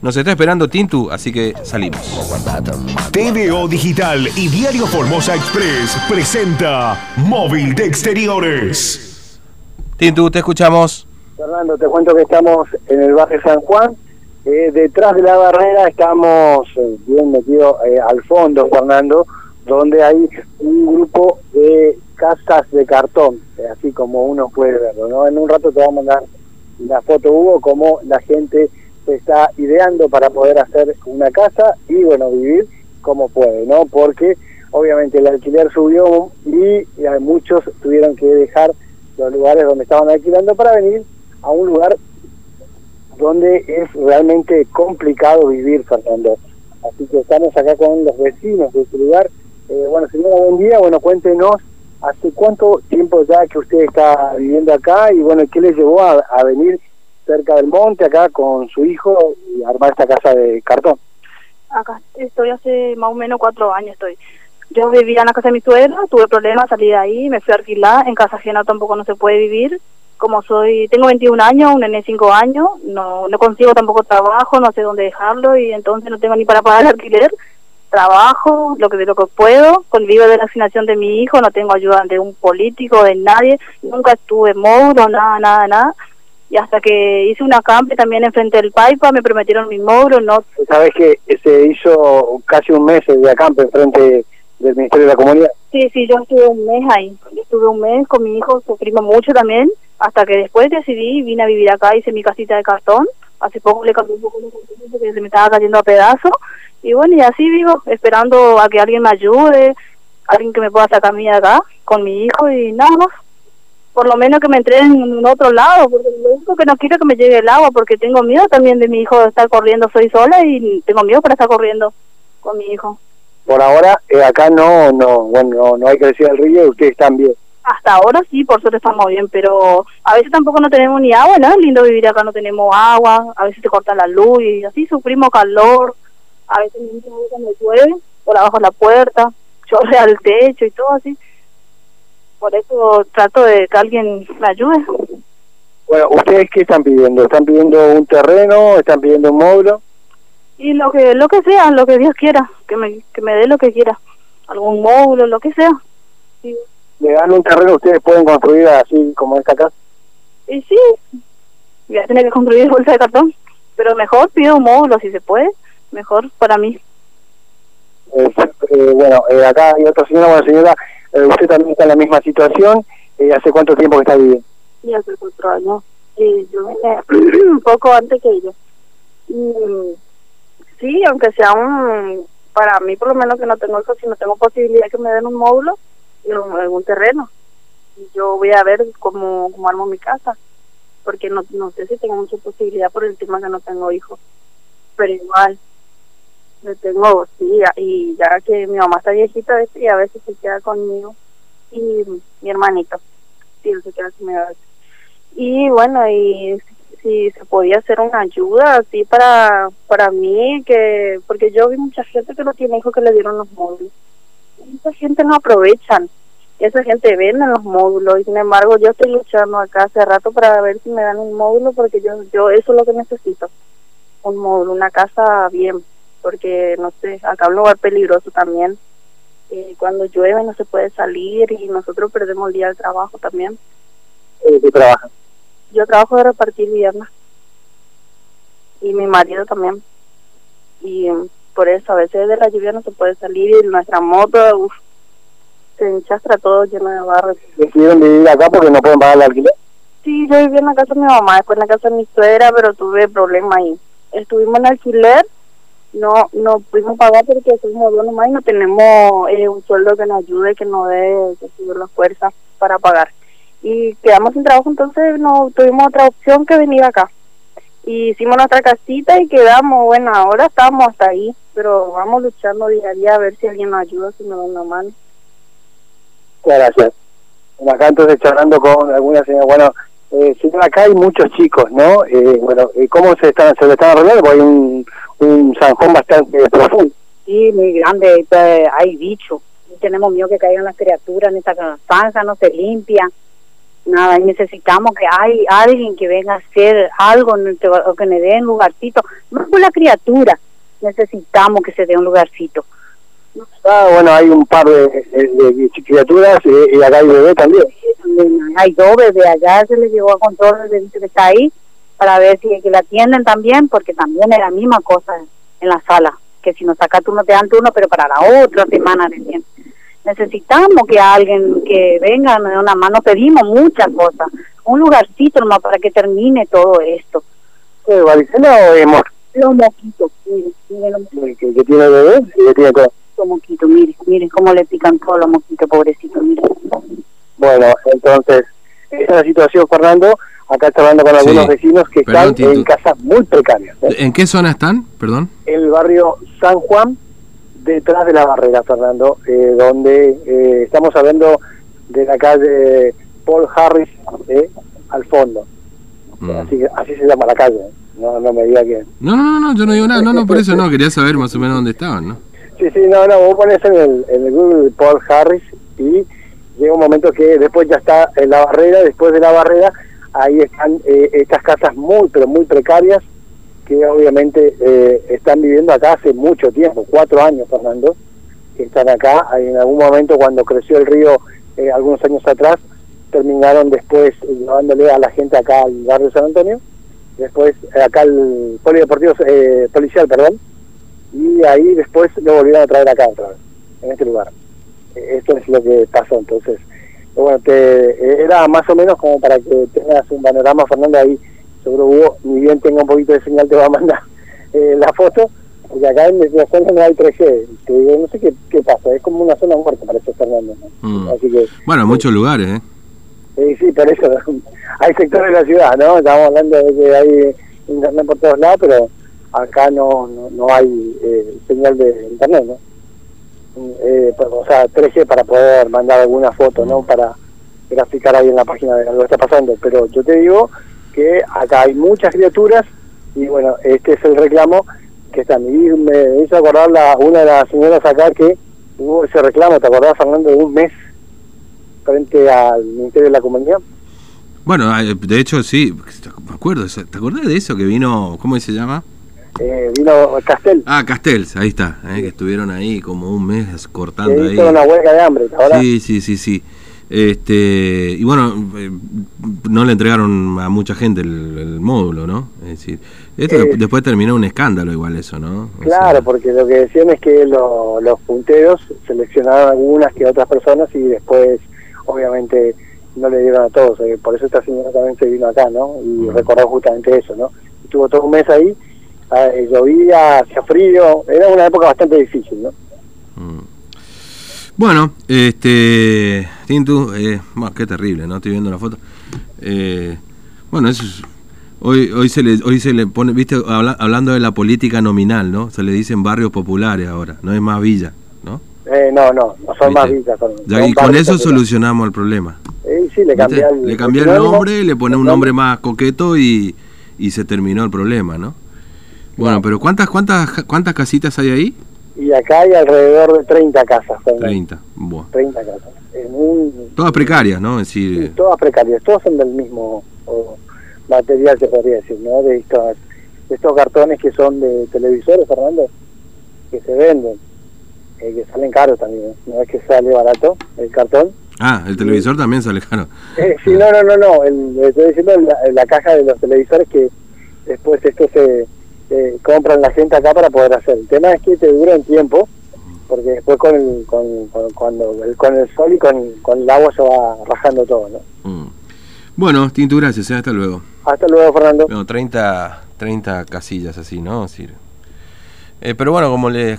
Nos está esperando Tintu, así que salimos. TVO Digital y Diario Formosa Express presenta Móvil de Exteriores. Tintu, te escuchamos. Fernando, te cuento que estamos en el barrio San Juan. Eh, detrás de la barrera estamos eh, bien metidos eh, al fondo, Fernando, donde hay un grupo de casas de cartón, así como uno puede verlo. ¿no? En un rato te vamos a mandar la foto, Hugo, como la gente se está ideando para poder hacer una casa y bueno, vivir como puede, ¿no? Porque obviamente el alquiler subió y, muchos tuvieron que dejar los lugares donde estaban alquilando para venir a un lugar donde es realmente complicado vivir, Fernando. Así que estamos acá con los vecinos de este lugar. Eh, bueno, señora, buen día. Bueno, cuéntenos hace cuánto tiempo ya que usted está viviendo acá y bueno, ¿qué le llevó a venir cerca del monte, acá con su hijo, y armar esta casa de cartón. Acá estoy hace más o menos cuatro años estoy. Yo vivía en la casa de mi suegra, tuve problemas, salí de ahí, me fui a alquilar, en casa ajena tampoco no se puede vivir. Como soy, tengo 21 años, un nene 5 años, no, no consigo tampoco trabajo, no sé dónde dejarlo y entonces no tengo ni para pagar el alquiler. Trabajo lo que lo que puedo, convivo de la asignación de mi hijo, no tengo ayuda de un político, de nadie, nunca estuve módulo, nada, nada, nada y hasta que hice una campe también enfrente del Paipa, me prometieron mi módulo, no... ¿Sabes que se hizo casi un mes de acampe enfrente del Ministerio de la Comunidad? Sí, sí, yo estuve un mes ahí, estuve un mes con mi hijo, sufrimos mucho también, hasta que después decidí, vine a vivir acá, hice mi casita de cartón, hace poco le cambié un poco porque se me estaba cayendo a pedazos, y bueno, y así vivo, esperando a que alguien me ayude, alguien que me pueda sacar a mí de acá, con mi hijo y nada más por lo menos que me entren en otro lado, porque lo único que no quiero es que me llegue el agua, porque tengo miedo también de mi hijo estar corriendo, soy sola y tengo miedo para estar corriendo con mi hijo. Por ahora, eh, acá no, no, bueno, no, hay que decir el río, ustedes están bien. Hasta ahora sí, por suerte estamos bien, pero a veces tampoco no tenemos ni agua, ¿no? Es lindo vivir acá, no tenemos agua, a veces te corta la luz y así sufrimos calor, a veces cuando llueve, por abajo de la puerta, chorre al techo y todo así por eso trato de que alguien me ayude. Bueno, ¿ustedes qué están pidiendo? ¿Están pidiendo un terreno? ¿Están pidiendo un módulo? Y lo que lo que sea, lo que Dios quiera, que me, que me dé lo que quiera, algún módulo, lo que sea. ¿Le dan un terreno ustedes pueden construir así como esta casa? Y sí, voy a tener que construir bolsa de cartón, pero mejor pido un módulo si se puede, mejor para mí. Eh, eh, bueno, eh, acá hay otra señora, bueno señora, eh, usted también está en la misma situación. Eh, ¿Hace cuánto tiempo que está viviendo? Sí, hace cuatro años. Sí, yo vine un poco antes que ella. Y, sí, aunque sea un... Para mí, por lo menos, que no tengo eso, si no tengo posibilidad que me den un módulo en algún terreno. Yo voy a ver cómo, cómo armo mi casa. Porque no, no sé si tengo mucha posibilidad por el tema que no tengo hijos. Pero igual, tengo, sí, y ya que mi mamá está viejita y a veces se queda conmigo y mi hermanito, sí, se queda conmigo Y bueno, y si se podía hacer una ayuda así para para mí, que porque yo vi mucha gente que no tiene hijos que le dieron los módulos. Esa gente no aprovechan, esa gente vende los módulos y sin embargo yo estoy luchando acá hace rato para ver si me dan un módulo porque yo yo eso es lo que necesito, un módulo, una casa bien porque no sé, acá es un lugar peligroso también. Eh, cuando llueve no se puede salir y nosotros perdemos el día de trabajo también. ¿Qué trabaja? Yo trabajo de repartir viernes y mi marido también. Y mm, por eso a veces de la lluvia no se puede salir y nuestra moto se enchastra todo lleno de barro. ¿Decidieron vivir acá porque no pueden pagar el alquiler? Sí, yo vivía en la casa de mi mamá, después en la casa de mi suegra, pero tuve problemas ahí. Estuvimos en alquiler no no pudimos pagar porque somos dos nomás y no tenemos eh, un sueldo que nos ayude, que nos dé que las fuerzas para pagar. Y quedamos sin trabajo, entonces no tuvimos otra opción que venir acá. Y hicimos nuestra casita y quedamos, bueno, ahora estamos hasta ahí, pero vamos luchando día a día a ver si alguien nos ayuda, si nos da una mano. Gracias. Acá entonces charlando con alguna señora, bueno, eh, acá hay muchos chicos, ¿no? Eh, bueno, eh, ¿cómo se están, se lo están arreglando? Porque hay un un zanjón bastante profundo. Sí, muy grande, hay bichos. Tenemos miedo que caigan las criaturas en esta zanja, no se limpia. nada, y necesitamos que hay alguien que venga a hacer algo o que me dé un lugarcito, no por la criatura, necesitamos que se dé un lugarcito. Ah, bueno, hay un par de, de- de criaturas eh, y acá hay bebé también. También Hay dos bebés allá, se le llegó a control el bebito que está ahí para ver si que la atienden también, porque también es la misma cosa en la sala, que si nos sacas turno te dan turno, pero para la otra semana recién. Necesitamos que alguien que venga, dé una mano, pedimos muchas cosas, un lugarcito nomás para que termine todo esto. ¿Es varicela o mosca? Los moquitos, miren, miren los moquitos, que tiene bebé y que tiene todo. moquitos, miren, miren cómo le pican todos los moquitos, pobrecitos, miren. Bueno, entonces, esa es la situación, Fernando. Acá está hablando con Sí. algunos vecinos que Perdón, están en casas muy precarias. ¿eh? ¿En qué zona están? Perdón. el barrio San Juan, detrás de la barrera, Fernando, eh, donde eh, estamos hablando de la calle Paul Harris, eh, al fondo. Mm. Así, así se llama la calle. ¿eh? No, no me diga que... No, no, no, no, yo no digo nada. No, no, por eso no. Quería saber más o menos dónde estaban, ¿no? Sí, sí, no, no, vos pones en el, en el Google Paul Harris y llega un momento que después ya está en la barrera, después de la barrera, ahí están eh, estas casas muy, pero muy precarias, que obviamente eh, están viviendo acá hace mucho tiempo, cuatro años, Fernando, están acá. En algún momento, cuando creció el río, eh, algunos años atrás, terminaron después llevándole a la gente acá al barrio San Antonio, después eh, acá al polideportivo eh, policial, perdón, y ahí después lo volvieron a traer acá otra vez, en este lugar. Eh, Esto es lo que pasó, entonces, bueno, te, eh, era más o menos como para que tengas un panorama, Fernando, ahí seguro Hugo, ni bien tenga un poquito de señal, te va a mandar eh, la foto, porque acá en la zona no hay 3G, te digo, no sé qué, qué pasa, es como una zona muerta, parece Fernando. ¿no? Mm. Así que, Bueno, en muchos lugares, ¿eh? eh, sí, por eso, hay sectores de la ciudad, ¿no? Estamos hablando de que hay internet por todos lados, pero acá no, no, no hay eh, señal de internet, ¿no? Eh, o sea, 3G para poder mandar alguna foto, ¿no? Para graficar ahí en la página de algo que está pasando. Pero yo te digo que acá hay muchas criaturas y bueno, este es el reclamo que están. Y me hizo acordar la, una de las señoras acá que hubo ese reclamo, ¿te acordás, Fernando, de un mes frente al Ministerio de la Comunidad? Bueno, eh, de hecho, sí, me acuerdo. ¿Te acordás de eso que vino, cómo se llama? Eh, vino Castel, Ah, Castells, ahí está, eh, que estuvieron ahí como un mes cortando ahí. una huelga de hambre, ¿te acordás? Sí, sí, sí, sí. Este, y bueno, eh, no le entregaron a mucha gente el, el módulo, ¿no? Es decir, esto Eh, después terminó un escándalo igual eso, ¿no? O Claro, sea, porque lo que decían es que lo- los punteros seleccionaron algunas que otras personas y después, obviamente, no le dieron a todos. eh, Por eso esta señora también se vino acá, ¿no? Y Mm. recordó justamente eso, ¿no? Estuvo todo un mes ahí, ah, eh, llovía, hacía frío, era una época bastante difícil, ¿no? mm. Bueno, este, Tintu, eh, bueno, qué terrible, ¿no? Estoy viendo la foto. Eh, bueno, eso es, hoy, hoy se le, hoy se le pone, viste, Habla- hablando de la política nominal, ¿no? Se le dicen barrios populares ahora, no es más villa, ¿no? Eh, no, no, no son más villas. Son, Ya, son y con eso solucionamos el problema. Eh, sí, le cambié el, Le nombre, le pone un nombre más coqueto y, y se terminó el problema, ¿no? Bueno, pero ¿cuántas cuántas cuántas casitas hay ahí? Y acá hay alrededor de 30 casas. Fernando. 30. Buah. 30 casas. En un, Todas precarias, ¿no? Es Sí, decir, todas precarias, todas son del mismo o, material, se podría decir, ¿no? De estos, de estos cartones que son de televisores, Fernando, que se venden, eh, que salen caros también, ¿eh? no es que sale barato el cartón. ah, el televisor también sale caro. Eh, sí, no, no, no, no, el, estoy diciendo la, la caja de los televisores que después esto se eh, compran la gente acá para poder hacer. El tema es que te dura un tiempo, porque después con el, con, con- cuando, el, con el sol y con, con el agua se va rajando todo, ¿no? Mm. Bueno, Tintu, gracias, ¿eh? hasta luego. Hasta luego, Fernando. Bueno, 30, 30 casillas así, ¿no? Decir, eh, pero bueno, como les